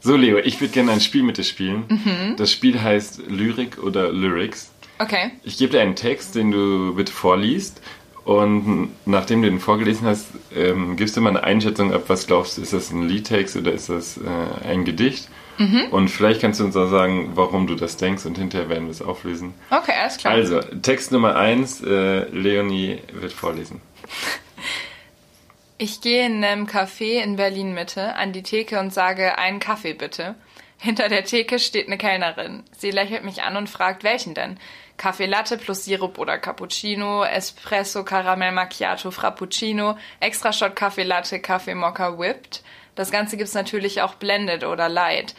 So, Leo, ich würde gerne ein Spiel mit dir spielen. Mhm. Das Spiel heißt Lyrik oder Lyrics. Okay. Ich gebe dir einen Text, den du bitte vorliest. Und nachdem du den vorgelesen hast, ähm, gibst du mal eine Einschätzung ab, was glaubst du, ist das ein Liedtext oder ist das äh, ein Gedicht? Mhm. Und vielleicht kannst du uns auch sagen, warum du das denkst und hinterher werden wir es auflösen. Okay, alles klar. Also, Text Nummer 1, äh, Leonie wird vorlesen. Ich gehe in einem Café in Berlin Mitte an die Theke und sage, einen Kaffee bitte. Hinter der Theke steht eine Kellnerin. Sie lächelt mich an und fragt, welchen denn? Kaffee Latte plus Sirup oder Cappuccino, Espresso, Caramel Macchiato, Frappuccino, Extra Shot Kaffee Latte, Kaffee Mokka Whipped. Das Ganze gibt's natürlich auch blended oder light.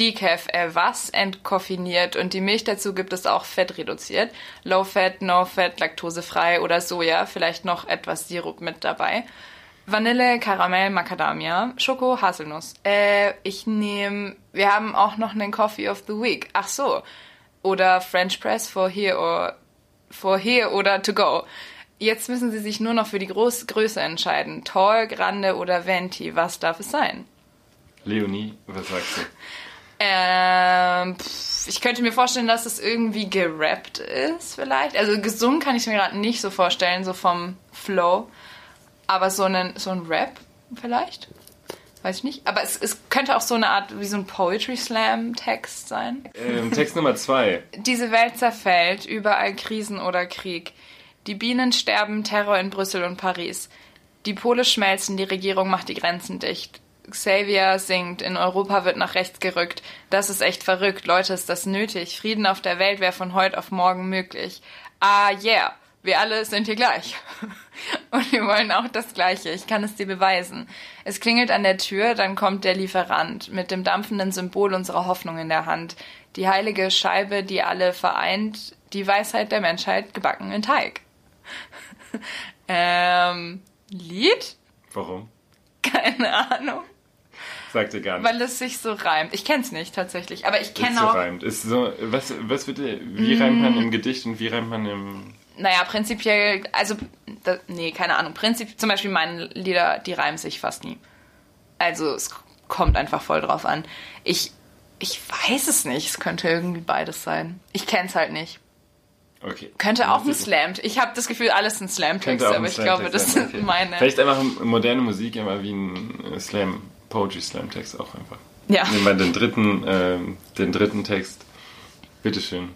Decaf, äh, was entkoffiniert und die Milch dazu gibt es auch fettreduziert. Low Fat, No Fat, laktosefrei oder Soja, vielleicht noch etwas Sirup mit dabei. Vanille, Karamell, Macadamia, Schoko, Haselnuss. Äh, ich nehme, wir haben auch noch einen Coffee of the Week. Ach so. Oder French Press for here or for here oder to go. Jetzt müssen Sie sich nur noch für die Groß Größe entscheiden. Tall, Grande oder Venti. Was darf es sein? Leonie, was sagst du? Ähm, pff, ich könnte mir vorstellen, dass es irgendwie gerappt ist, vielleicht. Also gesungen kann ich mir gerade nicht so vorstellen, so vom Flow. Aber so, einen, so ein Rap vielleicht? Weiß ich nicht. Aber es, es könnte auch so eine Art wie so ein Poetry Slam Text sein. Ähm, Text Nummer 2. Diese Welt zerfällt, überall Krisen oder Krieg. Die Bienen sterben, Terror in Brüssel und Paris. Die Pole schmelzen, die Regierung macht die Grenzen dicht. Xavier singt, in Europa wird nach rechts gerückt. Das ist echt verrückt. Leute, ist das nötig? Frieden auf der Welt wäre von heute auf morgen möglich. Ah, yeah. Wir alle sind hier gleich. Und wir wollen auch das Gleiche. Ich kann es dir beweisen. Es klingelt an der Tür, dann kommt der Lieferant mit dem dampfenden Symbol unserer Hoffnung in der Hand. Die heilige Scheibe, die alle vereint, die Weisheit der Menschheit gebacken in Teig. ähm, Lied? Warum? Keine Ahnung. Sagt ihr gar nicht. Weil es sich so reimt. Ich kenn's nicht tatsächlich, aber ich kenne so auch. reimt. Ist so, was, was wird, wie reimt man im Gedicht und wie reimt man im. Naja, prinzipiell, also, da, nee, keine Ahnung. Prinzip, zum Beispiel meine Lieder, die reimen sich fast nie. Also, es kommt einfach voll drauf an. Ich, ich weiß es nicht. Es könnte irgendwie beides sein. Ich kenn's halt nicht. Okay. Könnte auch ein Slam. Ich habe das Gefühl, alles sind Slam-Texte, aber ein ich glaube, Slam-Text das sind okay. meine. Vielleicht einfach moderne Musik immer wie ein äh, Slam, Poetry Slam Text auch einfach. Ja. Nehmen wir den dritten, ähm, den dritten Text. Bitteschön.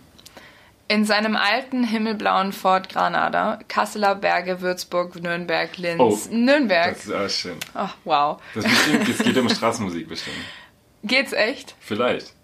In seinem alten himmelblauen Fort Granada, Kasseler Berge, Würzburg, Nürnberg, Linz, Oh, Nürnberg. Das ist auch schön. Ach, wow. Das bestimmt, es geht um Straßenmusik bestimmt. Geht's echt? Vielleicht.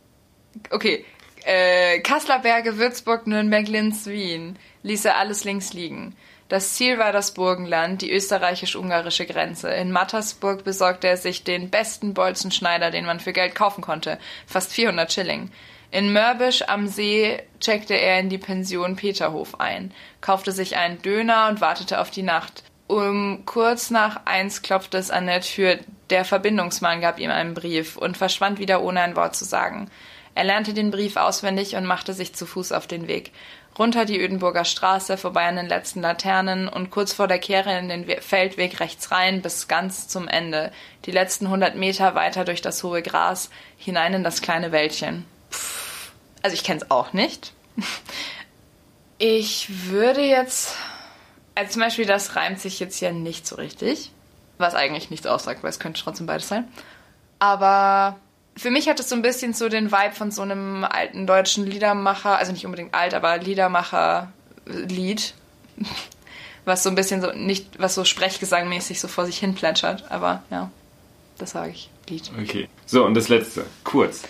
Okay. Äh, Kasseler Berge, Würzburg, Nürnberg, Linz, Wien. Ließ er alles links liegen. Das Ziel war das Burgenland, die österreichisch-ungarische Grenze. In Mattersburg besorgte er sich den besten Bolzenschneider, den man für Geld kaufen konnte. Fast 400 Schilling. In Mörbisch am See checkte er in die Pension Peterhof ein, kaufte sich einen Döner und wartete auf die Nacht. Um kurz nach eins klopfte es an der Tür. Der Verbindungsmann gab ihm einen Brief und verschwand wieder ohne ein Wort zu sagen. Er lernte den Brief auswendig und machte sich zu Fuß auf den Weg. Runter die Ödenburger Straße, vorbei an den letzten Laternen und kurz vor der Kehre in den We- Feldweg rechts rein bis ganz zum Ende. Die letzten hundert Meter weiter durch das hohe Gras, hinein in das kleine Wäldchen. Also ich kenne es auch nicht. Ich würde jetzt... Also zum Beispiel, das reimt sich jetzt ja nicht so richtig. Was eigentlich nichts aussagt, weil es könnte trotzdem beides sein. Aber für mich hat es so ein bisschen so den Vibe von so einem alten deutschen Liedermacher, also nicht unbedingt alt, aber Liedermacher-Lied. Was so ein bisschen so, nicht, was so Sprechgesangmäßig so vor sich hin plätschert. Aber ja, das sage ich. Lied. Okay. So, und das letzte. Kurz.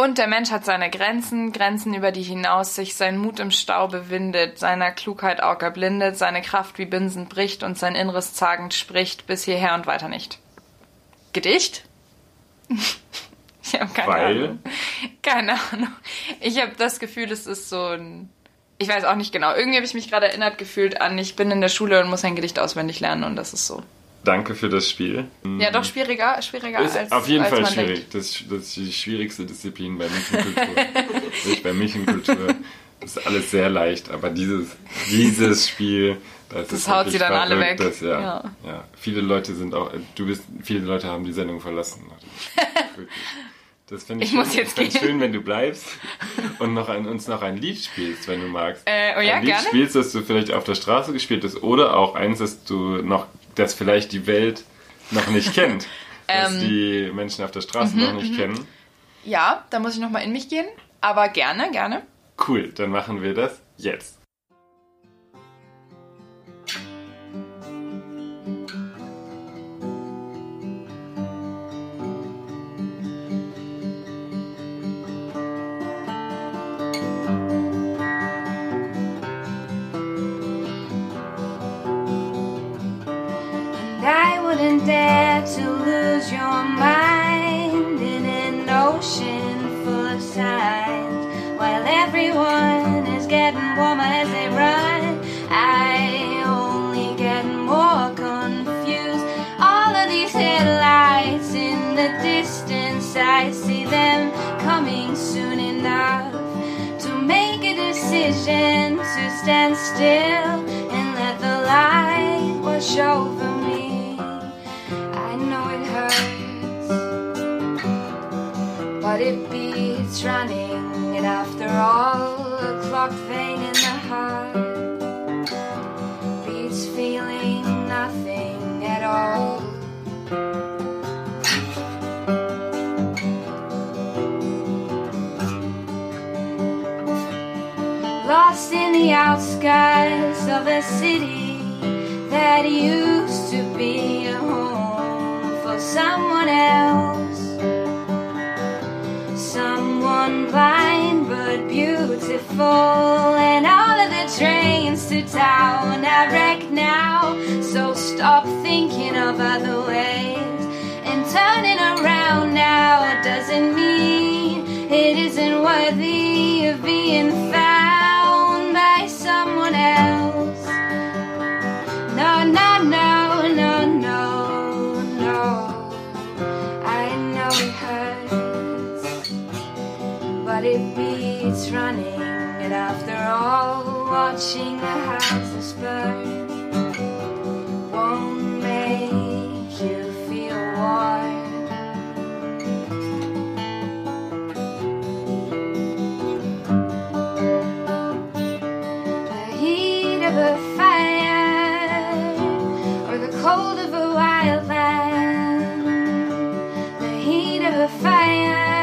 Und der Mensch hat seine Grenzen, Grenzen, über die hinaus sich sein Mut im Stau bewindet, seiner Klugheit Auge erblindet, seine Kraft wie Binsen bricht und sein Inneres zagend spricht, bis hierher und weiter nicht. Gedicht? ich habe keine Weil? Ahnung. Keine Ahnung. Ich habe das Gefühl, es ist so ein. Ich weiß auch nicht genau. Irgendwie habe ich mich gerade erinnert gefühlt an, ich bin in der Schule und muss ein Gedicht auswendig lernen und das ist so. Danke für das Spiel. Ja, doch schwieriger, schwieriger Ist als auf jeden als Fall schwierig. Das, das ist die schwierigste Disziplin bei Milch und Kultur. ich bei Milch und Kultur. ist alles sehr leicht, aber dieses, dieses Spiel, das, Das haut sie dann alle weg. Das, ja, Ja. ja. viele Leute sind auch, du bist, viele Leute haben die Sendung verlassen. Das finde ich, Ich muss schön. jetzt gehen. schön, wenn du bleibst und noch ein, uns noch ein Lied spielst, wenn du magst. Äh, oh ja, ein Lied gerne. spielst, das du vielleicht auf der Straße gespielt hast oder auch eins, das du noch, das vielleicht die Welt noch nicht kennt. das Ähm, die Menschen auf der Straße noch nicht kennen. Ja, da muss ich nochmal in mich gehen. Aber gerne, gerne. Cool, dann machen wir das jetzt. Everyone is getting warmer as they run, I only get more confused. All of these headlights in the distance, I see them coming soon enough to make a decision to stand still and let the light wash over me. I know it hurts, but it beats running, after all, a clock vein in the heart beats feeling nothing at all. Lost in the outskirts of a city that used to be a home for someone else. Someone but and all of the trains to town are wrecked now. So stop thinking of other ways and turning around now doesn't mean it isn't worthy of being found by someone else. No, no, no, no, no, no. I know it hurts, but it beats running. And after all, watching the houses burn won't make you feel warm. The heat of a fire or the cold of a wild land. The heat of a fire